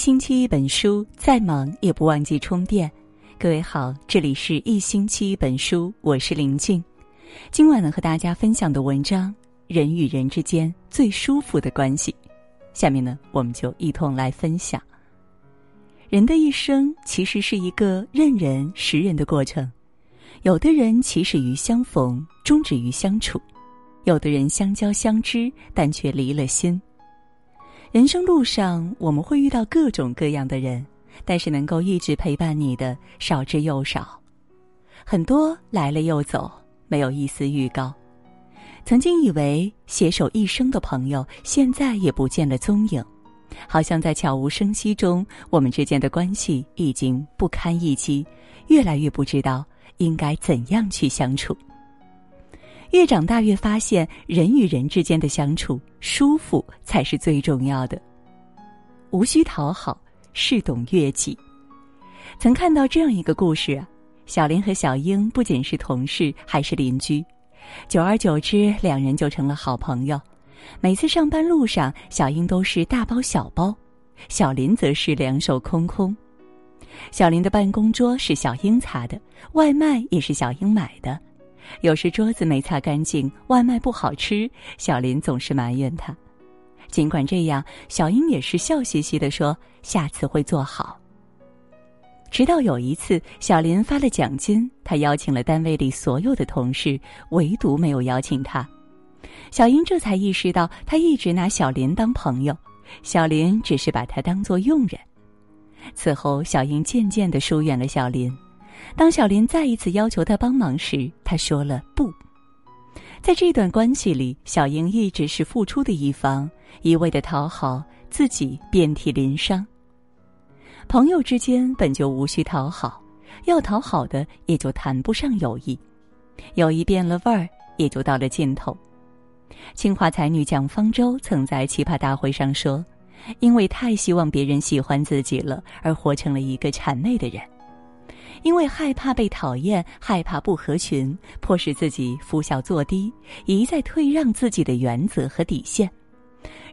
星期一本书，再忙也不忘记充电。各位好，这里是一星期一本书，我是林静。今晚呢，和大家分享的文章《人与人之间最舒服的关系》，下面呢，我们就一同来分享。人的一生其实是一个认人识人的过程，有的人起始于相逢，终止于相处；有的人相交相知，但却离了心。人生路上，我们会遇到各种各样的人，但是能够一直陪伴你的少之又少，很多来了又走，没有一丝预告。曾经以为携手一生的朋友，现在也不见了踪影，好像在悄无声息中，我们之间的关系已经不堪一击，越来越不知道应该怎样去相处。越长大越发现，人与人之间的相处舒服才是最重要的。无需讨好，是懂悦己。曾看到这样一个故事啊，小林和小英不仅是同事，还是邻居。久而久之，两人就成了好朋友。每次上班路上，小英都是大包小包，小林则是两手空空。小林的办公桌是小英擦的，外卖也是小英买的。有时桌子没擦干净，外卖不好吃，小林总是埋怨他。尽管这样，小英也是笑嘻嘻的说：“下次会做好。”直到有一次，小林发了奖金，他邀请了单位里所有的同事，唯独没有邀请他。小英这才意识到，他一直拿小林当朋友，小林只是把他当做佣人。此后，小英渐渐的疏远了小林。当小林再一次要求他帮忙时，他说了不。在这段关系里，小英一直是付出的一方，一味的讨好，自己遍体鳞伤。朋友之间本就无需讨好，要讨好的也就谈不上友谊，友谊变了味儿，也就到了尽头。清华才女蒋方舟曾在奇葩大会上说：“因为太希望别人喜欢自己了，而活成了一个谄媚的人。”因为害怕被讨厌，害怕不合群，迫使自己拂小作低，一再退让自己的原则和底线。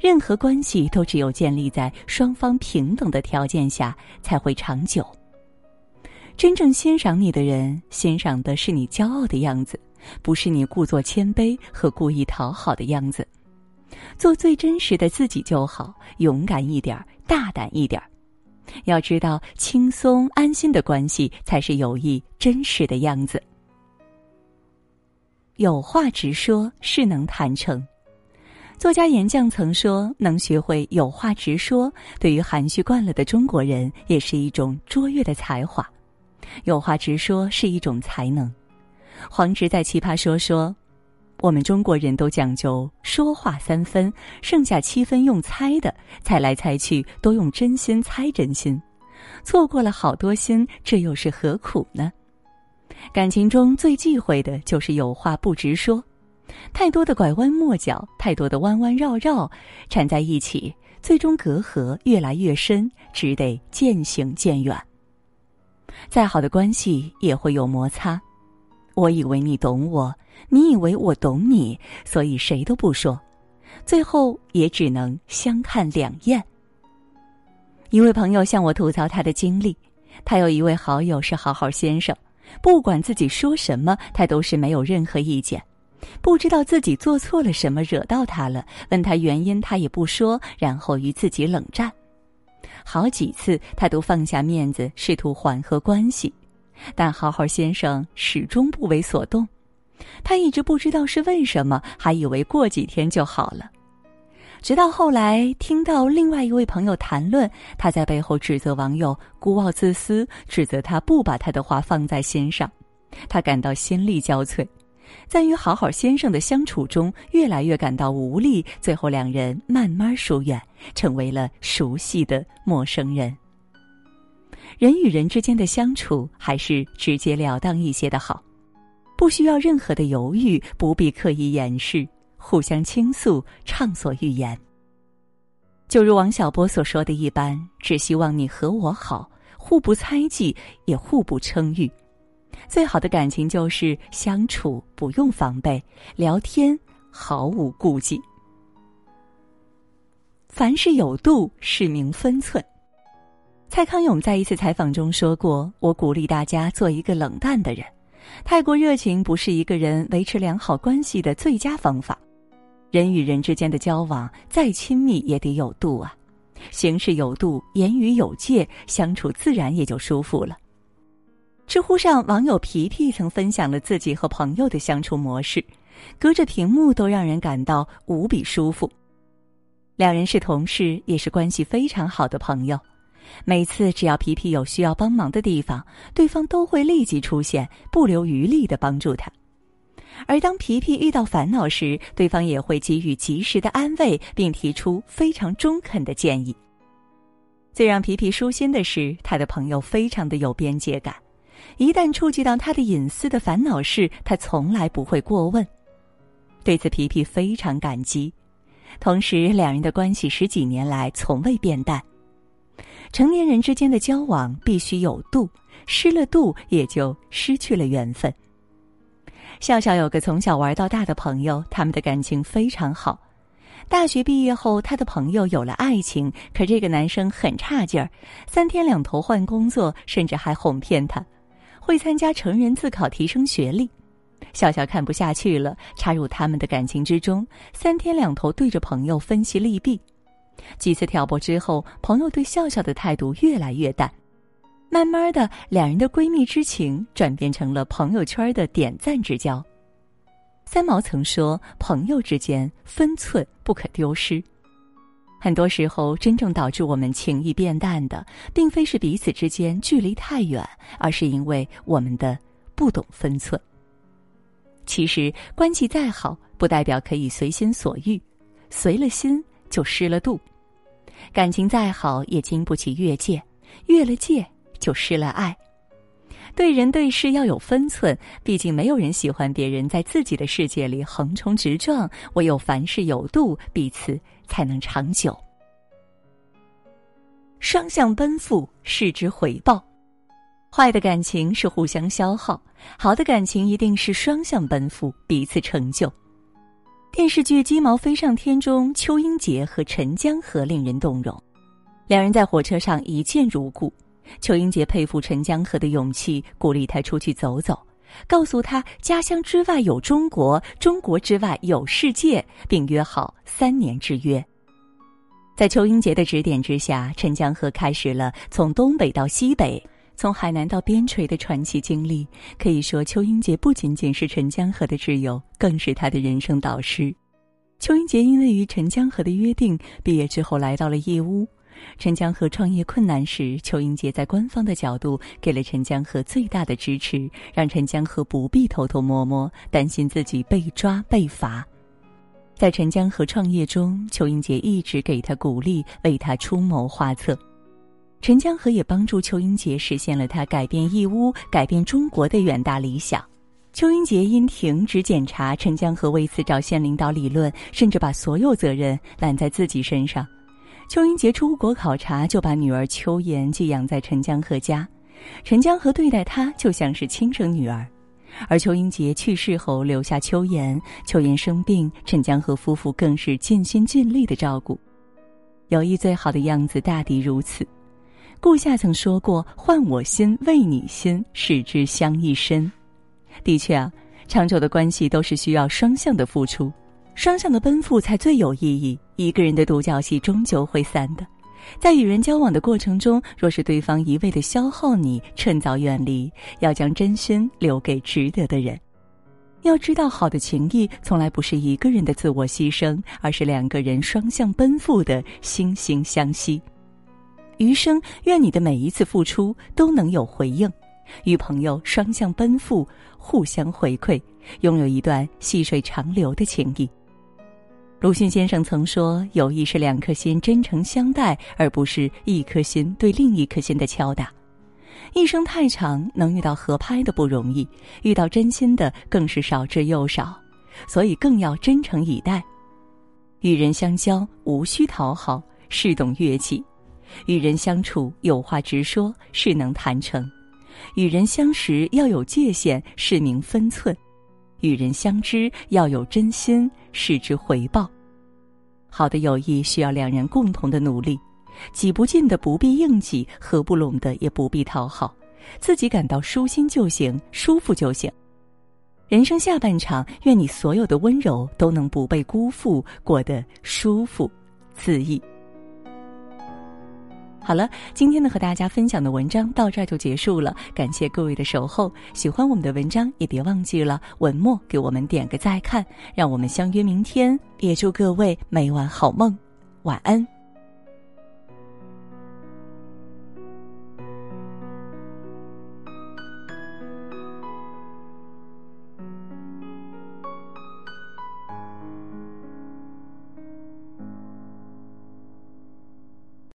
任何关系都只有建立在双方平等的条件下才会长久。真正欣赏你的人，欣赏的是你骄傲的样子，不是你故作谦卑和故意讨好的样子。做最真实的自己就好，勇敢一点，大胆一点。要知道，轻松安心的关系才是友谊真实的样子。有话直说，是能谈成。作家严将曾说：“能学会有话直说，对于含蓄惯了的中国人，也是一种卓越的才华。有话直说是一种才能。”黄直在《奇葩说》说。我们中国人都讲究说话三分，剩下七分用猜的，猜来猜去都用真心猜真心，错过了好多心，这又是何苦呢？感情中最忌讳的就是有话不直说，太多的拐弯抹角，太多的弯弯绕绕，缠在一起，最终隔阂越来越深，只得渐行渐远。再好的关系也会有摩擦。我以为你懂我，你以为我懂你，所以谁都不说，最后也只能相看两厌。一位朋友向我吐槽他的经历，他有一位好友是好好先生，不管自己说什么，他都是没有任何意见，不知道自己做错了什么惹到他了，问他原因他也不说，然后与自己冷战，好几次他都放下面子试图缓和关系。但好好先生始终不为所动，他一直不知道是为什么，还以为过几天就好了。直到后来听到另外一位朋友谈论，他在背后指责网友孤傲自私，指责他不把他的话放在心上，他感到心力交瘁，在与好好先生的相处中越来越感到无力，最后两人慢慢疏远，成为了熟悉的陌生人。人与人之间的相处，还是直截了当一些的好，不需要任何的犹豫，不必刻意掩饰，互相倾诉，畅所欲言。就如王小波所说的一般，只希望你和我好，互不猜忌，也互不称誉。最好的感情就是相处不用防备，聊天毫无顾忌。凡事有度，是名分寸。蔡康永在一次采访中说过：“我鼓励大家做一个冷淡的人，太过热情不是一个人维持良好关系的最佳方法。人与人之间的交往再亲密也得有度啊，行事有度，言语有界，相处自然也就舒服了。”知乎上网友皮皮曾分享了自己和朋友的相处模式，隔着屏幕都让人感到无比舒服。两人是同事，也是关系非常好的朋友。每次只要皮皮有需要帮忙的地方，对方都会立即出现，不留余力的帮助他。而当皮皮遇到烦恼时，对方也会给予及时的安慰，并提出非常中肯的建议。最让皮皮舒心的是，他的朋友非常的有边界感，一旦触及到他的隐私的烦恼事，他从来不会过问。对此，皮皮非常感激。同时，两人的关系十几年来从未变淡。成年人之间的交往必须有度，失了度也就失去了缘分。笑笑有个从小玩到大的朋友，他们的感情非常好。大学毕业后，他的朋友有了爱情，可这个男生很差劲儿，三天两头换工作，甚至还哄骗他，会参加成人自考提升学历。笑笑看不下去了，插入他们的感情之中，三天两头对着朋友分析利弊。几次挑拨之后，朋友对笑笑的态度越来越淡，慢慢的，两人的闺蜜之情转变成了朋友圈的点赞之交。三毛曾说：“朋友之间分寸不可丢失。”很多时候，真正导致我们情谊变淡的，并非是彼此之间距离太远，而是因为我们的不懂分寸。其实，关系再好，不代表可以随心所欲，随了心。就失了度，感情再好也经不起越界，越了界就失了爱。对人对事要有分寸，毕竟没有人喜欢别人在自己的世界里横冲直撞，唯有凡事有度，彼此才能长久。双向奔赴，失之回报。坏的感情是互相消耗，好的感情一定是双向奔赴，彼此成就。电视剧《鸡毛飞上天》中，邱英杰和陈江河令人动容。两人在火车上一见如故。邱英杰佩服陈江河的勇气，鼓励他出去走走，告诉他家乡之外有中国，中国之外有世界，并约好三年之约。在邱英杰的指点之下，陈江河开始了从东北到西北。从海南到边陲的传奇经历，可以说邱英杰不仅仅是陈江河的挚友，更是他的人生导师。邱英杰因为与陈江河的约定，毕业之后来到了义乌。陈江河创业困难时，邱英杰在官方的角度给了陈江河最大的支持，让陈江河不必偷偷摸摸，担心自己被抓被罚。在陈江河创业中，邱英杰一直给他鼓励，为他出谋划策。陈江河也帮助邱英杰实现了他改变义乌、改变中国的远大理想。邱英杰因停职检查，陈江河为此找县领导理论，甚至把所有责任揽在自己身上。邱英杰出国考察，就把女儿邱妍寄养在陈江河家，陈江河对待她就像是亲生女儿。而邱英杰去世后，留下邱妍，邱妍生病，陈江河夫妇更是尽心尽力的照顾。友谊最好的样子，大抵如此。顾夏曾说过：“换我心，为你心，使之相依深。”的确啊，长久的关系都是需要双向的付出，双向的奔赴才最有意义。一个人的独角戏终究会散的。在与人交往的过程中，若是对方一味的消耗你，趁早远离，要将真心留给值得的人。要知道，好的情谊从来不是一个人的自我牺牲，而是两个人双向奔赴的惺惺相惜。余生，愿你的每一次付出都能有回应，与朋友双向奔赴，互相回馈，拥有一段细水长流的情谊。鲁迅先生曾说：“友谊是两颗心真诚相待，而不是一颗心对另一颗心的敲打。”一生太长，能遇到合拍的不容易，遇到真心的更是少之又少，所以更要真诚以待。与人相交，无需讨好，是懂乐器。与人相处有话直说，是能谈成；与人相识要有界限，是明分寸；与人相知要有真心，是知回报。好的友谊需要两人共同的努力，挤不进的不必硬挤，合不拢的也不必讨好，自己感到舒心就行，舒服就行。人生下半场，愿你所有的温柔都能不被辜负，过得舒服恣意。好了，今天呢和大家分享的文章到这儿就结束了，感谢各位的守候。喜欢我们的文章，也别忘记了文末给我们点个再看，让我们相约明天。也祝各位每晚好梦，晚安。